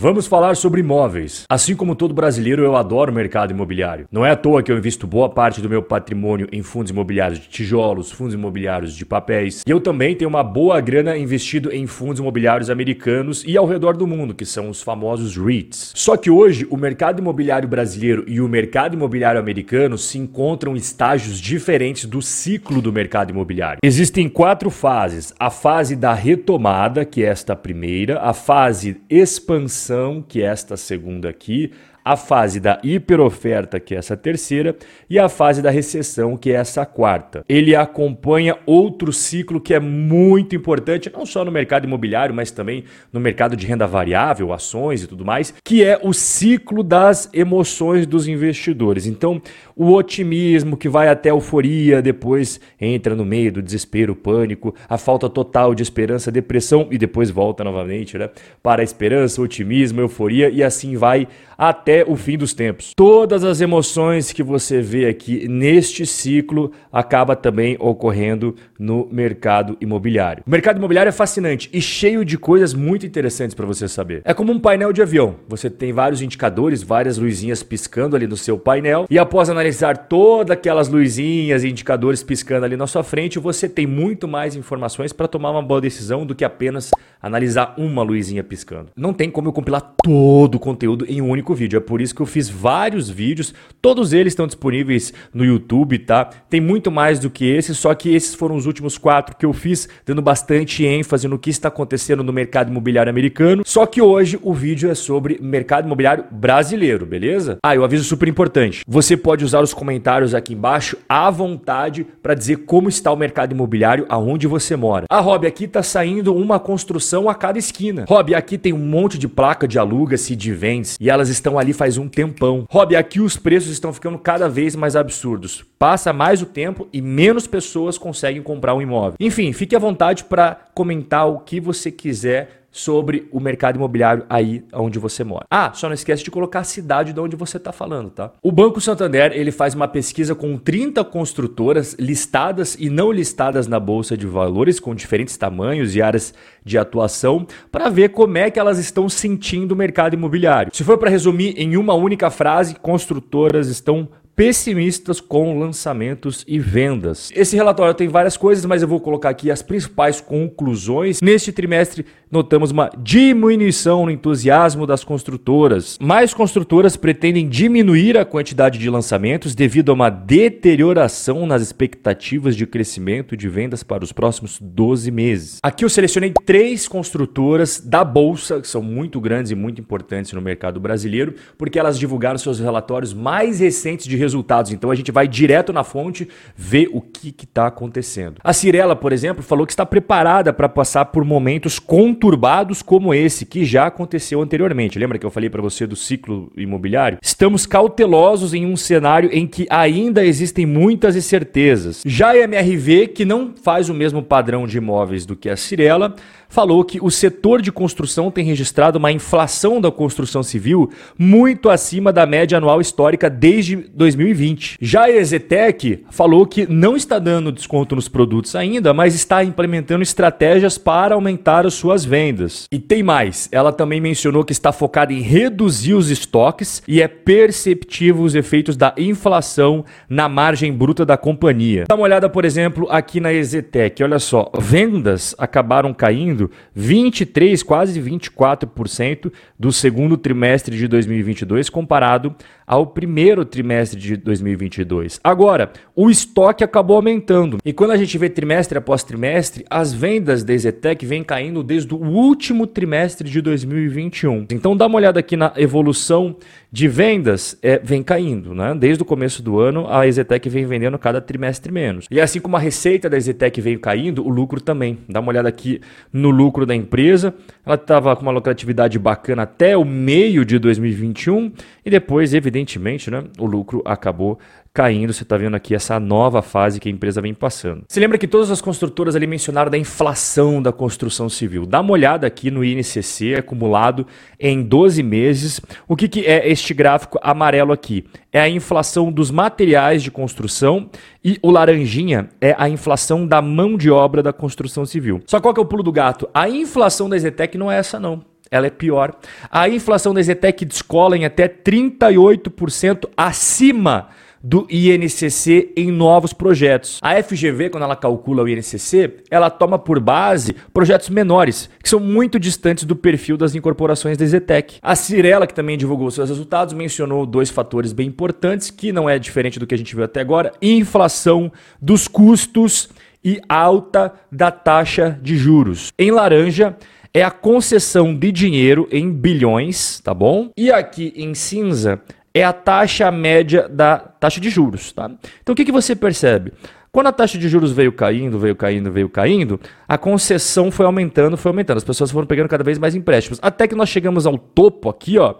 Vamos falar sobre imóveis. Assim como todo brasileiro, eu adoro o mercado imobiliário. Não é à toa que eu invisto boa parte do meu patrimônio em fundos imobiliários de tijolos, fundos imobiliários de papéis. E eu também tenho uma boa grana investido em fundos imobiliários americanos e ao redor do mundo, que são os famosos REITs. Só que hoje o mercado imobiliário brasileiro e o mercado imobiliário americano se encontram em estágios diferentes do ciclo do mercado imobiliário. Existem quatro fases: a fase da retomada, que é esta primeira, a fase expansão que esta segunda aqui, a fase da hiperoferta, que é essa terceira, e a fase da recessão, que é essa quarta. Ele acompanha outro ciclo que é muito importante, não só no mercado imobiliário, mas também no mercado de renda variável, ações e tudo mais, que é o ciclo das emoções dos investidores. Então, o otimismo que vai até a euforia, depois entra no meio do desespero, pânico, a falta total de esperança, depressão e depois volta novamente, né? Para a esperança, otimismo, euforia e assim vai até o fim dos tempos. Todas as emoções que você vê aqui neste ciclo acaba também ocorrendo no mercado imobiliário. O mercado imobiliário é fascinante e cheio de coisas muito interessantes para você saber. É como um painel de avião. Você tem vários indicadores, várias luzinhas piscando ali no seu painel e após analisar todas aquelas luzinhas e indicadores piscando ali na sua frente, você tem muito mais informações para tomar uma boa decisão do que apenas analisar uma luzinha piscando. Não tem como eu compilar todo o conteúdo em um único vídeo. É por isso que eu fiz vários vídeos, todos eles estão disponíveis no YouTube, tá? Tem muito mais do que esse, só que esses foram os últimos quatro que eu fiz, dando bastante ênfase no que está acontecendo no mercado imobiliário americano. Só que hoje o vídeo é sobre mercado imobiliário brasileiro, beleza? Ah, e aviso super importante. Você pode usar os comentários aqui embaixo à vontade para dizer como está o mercado imobiliário aonde você mora. Ah, Rob, aqui está saindo uma construção a cada esquina. Rob, aqui tem um monte de placa de aluga-se de vende e elas estão ali faz um tempão. Rob, aqui os preços estão ficando cada vez mais absurdos. Passa mais o tempo e menos pessoas conseguem comprar um imóvel. Enfim, fique à vontade para comentar o que você quiser sobre o mercado imobiliário aí onde você mora. Ah, só não esquece de colocar a cidade de onde você está falando, tá? O Banco Santander ele faz uma pesquisa com 30 construtoras listadas e não listadas na bolsa de valores com diferentes tamanhos e áreas de atuação para ver como é que elas estão sentindo o mercado imobiliário. Se for para resumir em uma única frase, construtoras estão pessimistas com lançamentos e vendas. Esse relatório tem várias coisas, mas eu vou colocar aqui as principais conclusões. Neste trimestre, notamos uma diminuição no entusiasmo das construtoras. Mais construtoras pretendem diminuir a quantidade de lançamentos devido a uma deterioração nas expectativas de crescimento de vendas para os próximos 12 meses. Aqui eu selecionei três construtoras da bolsa, que são muito grandes e muito importantes no mercado brasileiro, porque elas divulgaram seus relatórios mais recentes de resultados. Então a gente vai direto na fonte ver o que está acontecendo. A Cirela, por exemplo, falou que está preparada para passar por momentos conturbados como esse, que já aconteceu anteriormente. Lembra que eu falei para você do ciclo imobiliário? Estamos cautelosos em um cenário em que ainda existem muitas incertezas. Já a MRV, que não faz o mesmo padrão de imóveis do que a Cirela, falou que o setor de construção tem registrado uma inflação da construção civil muito acima da média anual histórica desde 2020. Já a Exetec falou que não está dando desconto nos produtos ainda, mas está implementando estratégias para aumentar as suas vendas. E tem mais, ela também mencionou que está focada em reduzir os estoques e é perceptível os efeitos da inflação na margem bruta da companhia. Dá uma olhada, por exemplo, aqui na Exetec. Olha só, vendas acabaram caindo crescendo 23, quase 24% do segundo trimestre de 2022 comparado ao primeiro trimestre de 2022. Agora, o estoque acabou aumentando. E quando a gente vê trimestre após trimestre, as vendas da Ezetec vêm caindo desde o último trimestre de 2021. Então dá uma olhada aqui na evolução de vendas, é, vem caindo. Né? Desde o começo do ano, a Ezetec vem vendendo cada trimestre menos. E assim como a receita da Ezetec veio caindo, o lucro também. Dá uma olhada aqui no lucro da empresa. Ela estava com uma lucratividade bacana até o meio de 2021 e depois, evidentemente, né, o lucro acabou caindo. Você está vendo aqui essa nova fase que a empresa vem passando. Você lembra que todas as construtoras ali mencionaram da inflação da construção civil. Dá uma olhada aqui no INCC acumulado em 12 meses. O que, que é este gráfico amarelo aqui? É a inflação dos materiais de construção e o laranjinha é a inflação da mão de obra da construção civil. Só qual que é o pulo do gato? A inflação da Zetec não é essa não. ela é pior. A inflação da Zetec descola em até 38% acima do INCC em novos projetos. A FGV, quando ela calcula o INCC, ela toma por base projetos menores, que são muito distantes do perfil das incorporações da Zetec. A Cirela, que também divulgou seus resultados, mencionou dois fatores bem importantes, que não é diferente do que a gente viu até agora: inflação dos custos e alta da taxa de juros. Em laranja, é a concessão de dinheiro em bilhões, tá bom? E aqui em cinza é a taxa média da taxa de juros. Tá? Então o que, que você percebe? Quando a taxa de juros veio caindo, veio caindo, veio caindo, a concessão foi aumentando, foi aumentando. As pessoas foram pegando cada vez mais empréstimos. Até que nós chegamos ao topo aqui, ó,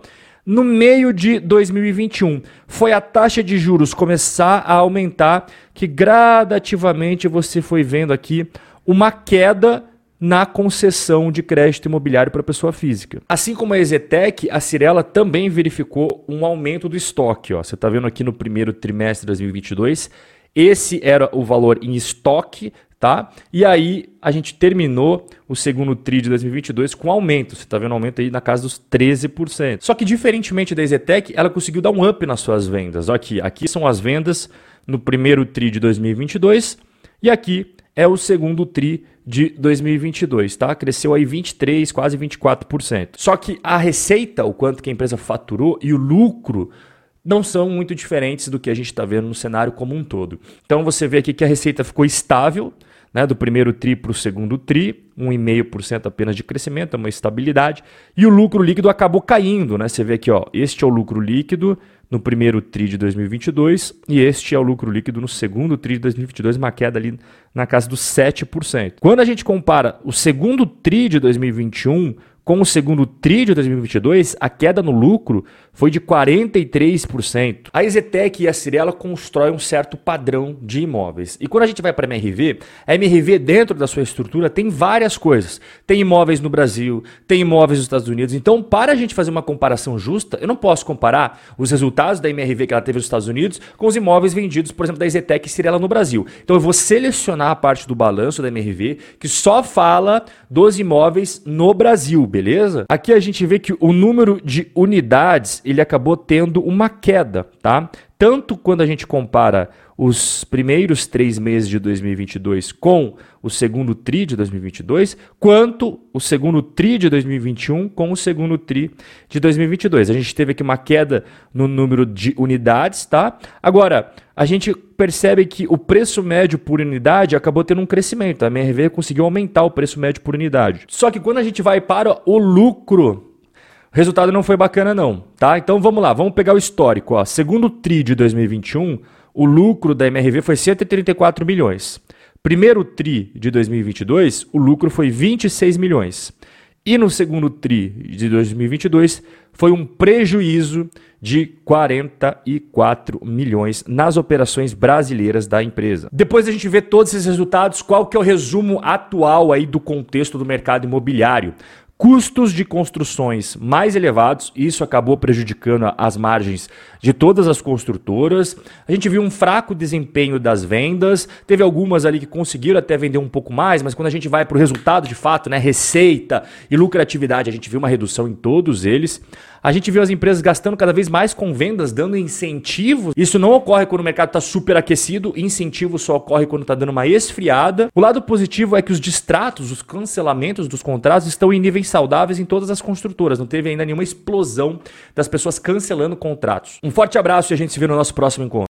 no meio de 2021. Foi a taxa de juros começar a aumentar, que gradativamente você foi vendo aqui uma queda na concessão de crédito imobiliário para pessoa física. Assim como a Exetec, a Cirela também verificou um aumento do estoque. Ó. Você está vendo aqui no primeiro trimestre de 2022, esse era o valor em estoque, tá? E aí a gente terminou o segundo TRI de 2022 com aumento. Você está vendo um aumento aí na casa dos 13%. Só que diferentemente da Exetec, ela conseguiu dar um up nas suas vendas. Ó, aqui, aqui são as vendas no primeiro TRI de 2022 e aqui é o segundo TRI de 2022, tá? Cresceu aí 23, quase 24%. Só que a receita, o quanto que a empresa faturou e o lucro não são muito diferentes do que a gente está vendo no cenário como um todo. Então você vê aqui que a receita ficou estável, né, do primeiro TRI para o segundo TRI, 1,5% apenas de crescimento, é uma estabilidade, e o lucro líquido acabou caindo. Né? Você vê aqui, ó, este é o lucro líquido no primeiro TRI de 2022 e este é o lucro líquido no segundo TRI de 2022, uma queda ali na casa dos 7%. Quando a gente compara o segundo TRI de 2021 com o segundo TRI de 2022, a queda no lucro foi de 43%. A Exetec e a Cirela constroem um certo padrão de imóveis. E quando a gente vai para a MRV, a MRV dentro da sua estrutura tem várias coisas. Tem imóveis no Brasil, tem imóveis nos Estados Unidos. Então, para a gente fazer uma comparação justa, eu não posso comparar os resultados da MRV que ela teve nos Estados Unidos com os imóveis vendidos, por exemplo, da Exetec e Cirela no Brasil. Então, eu vou selecionar a parte do balanço da MRV que só fala dos imóveis no Brasil, beleza? Aqui a gente vê que o número de unidades ele acabou tendo uma queda, tá? Tanto quando a gente compara os primeiros três meses de 2022 com o segundo TRI de 2022, quanto o segundo TRI de 2021 com o segundo TRI de 2022. A gente teve aqui uma queda no número de unidades, tá? Agora, a gente percebe que o preço médio por unidade acabou tendo um crescimento. A MRV conseguiu aumentar o preço médio por unidade. Só que quando a gente vai para o lucro, resultado não foi bacana não, tá? Então vamos lá, vamos pegar o histórico. Ó. Segundo TRI de 2021, o lucro da MRV foi 134 milhões. Primeiro TRI de 2022, o lucro foi 26 milhões. E no segundo TRI de 2022, foi um prejuízo de 44 milhões nas operações brasileiras da empresa. Depois a gente vê todos esses resultados, qual que é o resumo atual aí do contexto do mercado imobiliário? Custos de construções mais elevados, isso acabou prejudicando as margens de todas as construtoras. A gente viu um fraco desempenho das vendas, teve algumas ali que conseguiram até vender um pouco mais, mas quando a gente vai para o resultado de fato, né, receita e lucratividade, a gente viu uma redução em todos eles. A gente viu as empresas gastando cada vez mais com vendas, dando incentivos. Isso não ocorre quando o mercado está super aquecido, incentivo só ocorre quando está dando uma esfriada. O lado positivo é que os distratos, os cancelamentos dos contratos estão em saudáveis em todas as construtoras. Não teve ainda nenhuma explosão das pessoas cancelando contratos. Um forte abraço e a gente se vê no nosso próximo encontro.